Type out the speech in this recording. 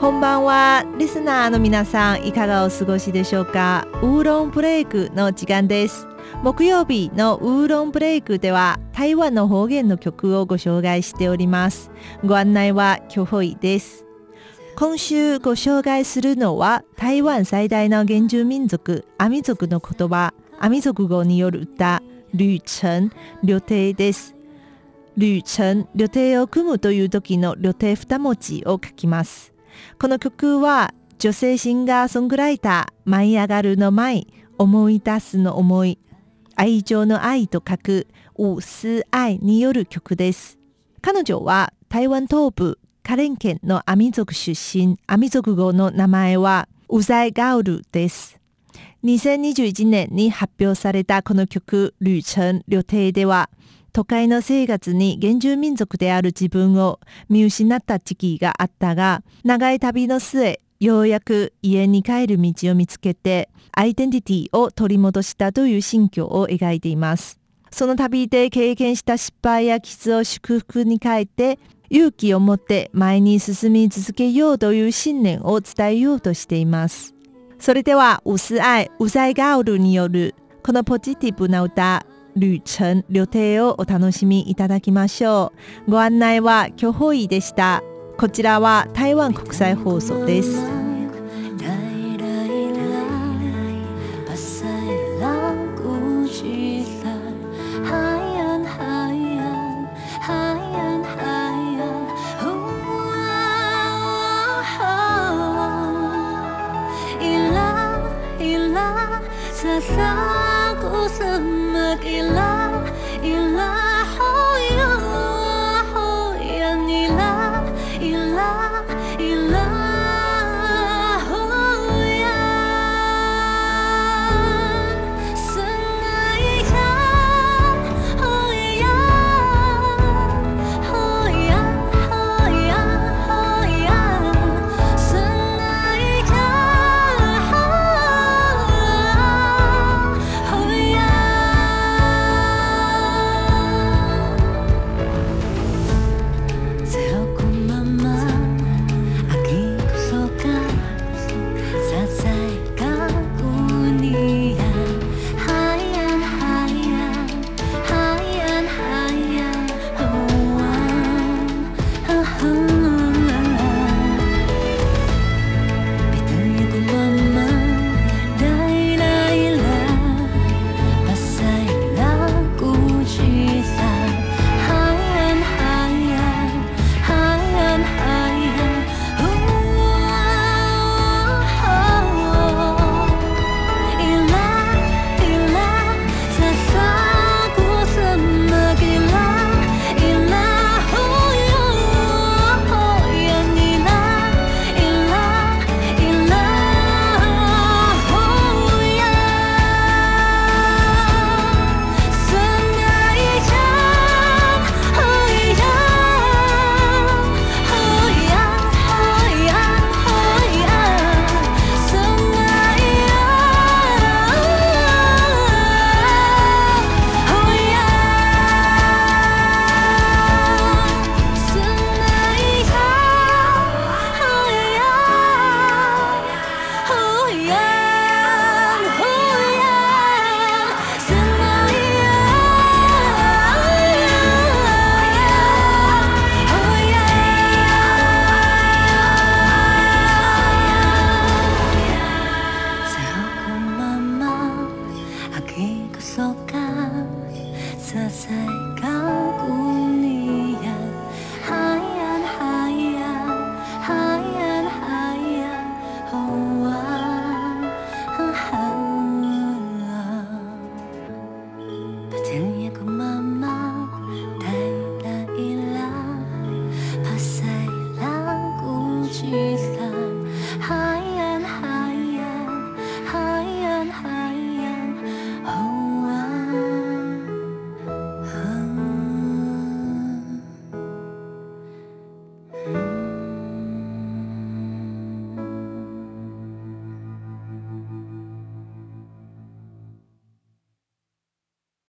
こんばんは。リスナーの皆さんいかがお過ごしでしょうか？ウーロンブレイクの時間です。木曜日のウーロンブレイクでは台湾の方言の曲をご紹介しております。ご案内はキョホイです。今週ご紹介するのは台湾最大の原住民族アミ族の言葉アミ族語による歌旅程旅程です。旅程旅程を組むという時の旅程二文字を書きます。この曲は女性シンガーソングライター舞い上がるの舞思い出すの思い愛情の愛と書くウス愛による曲です。彼女は台湾東部カレン県のアミ族出身アミ族語の名前はウザイガウルです。2021年に発表されたこの曲「旅程旅程」では都会の生活に原住民族である自分を見失った時期があったが長い旅の末ようやく家に帰る道を見つけてアイデンティティを取り戻したという心境を描いています。その旅で経験した失敗や傷を祝福に変えて勇気を持って前に進み続けようという信念を伝えようとしています。それではウスアイウザイガウルによるこのポジティブな歌旅程旅程をお楽しみいただきましょう。ご案内は巨ホイでした。こちらは台湾国際放送です。そうか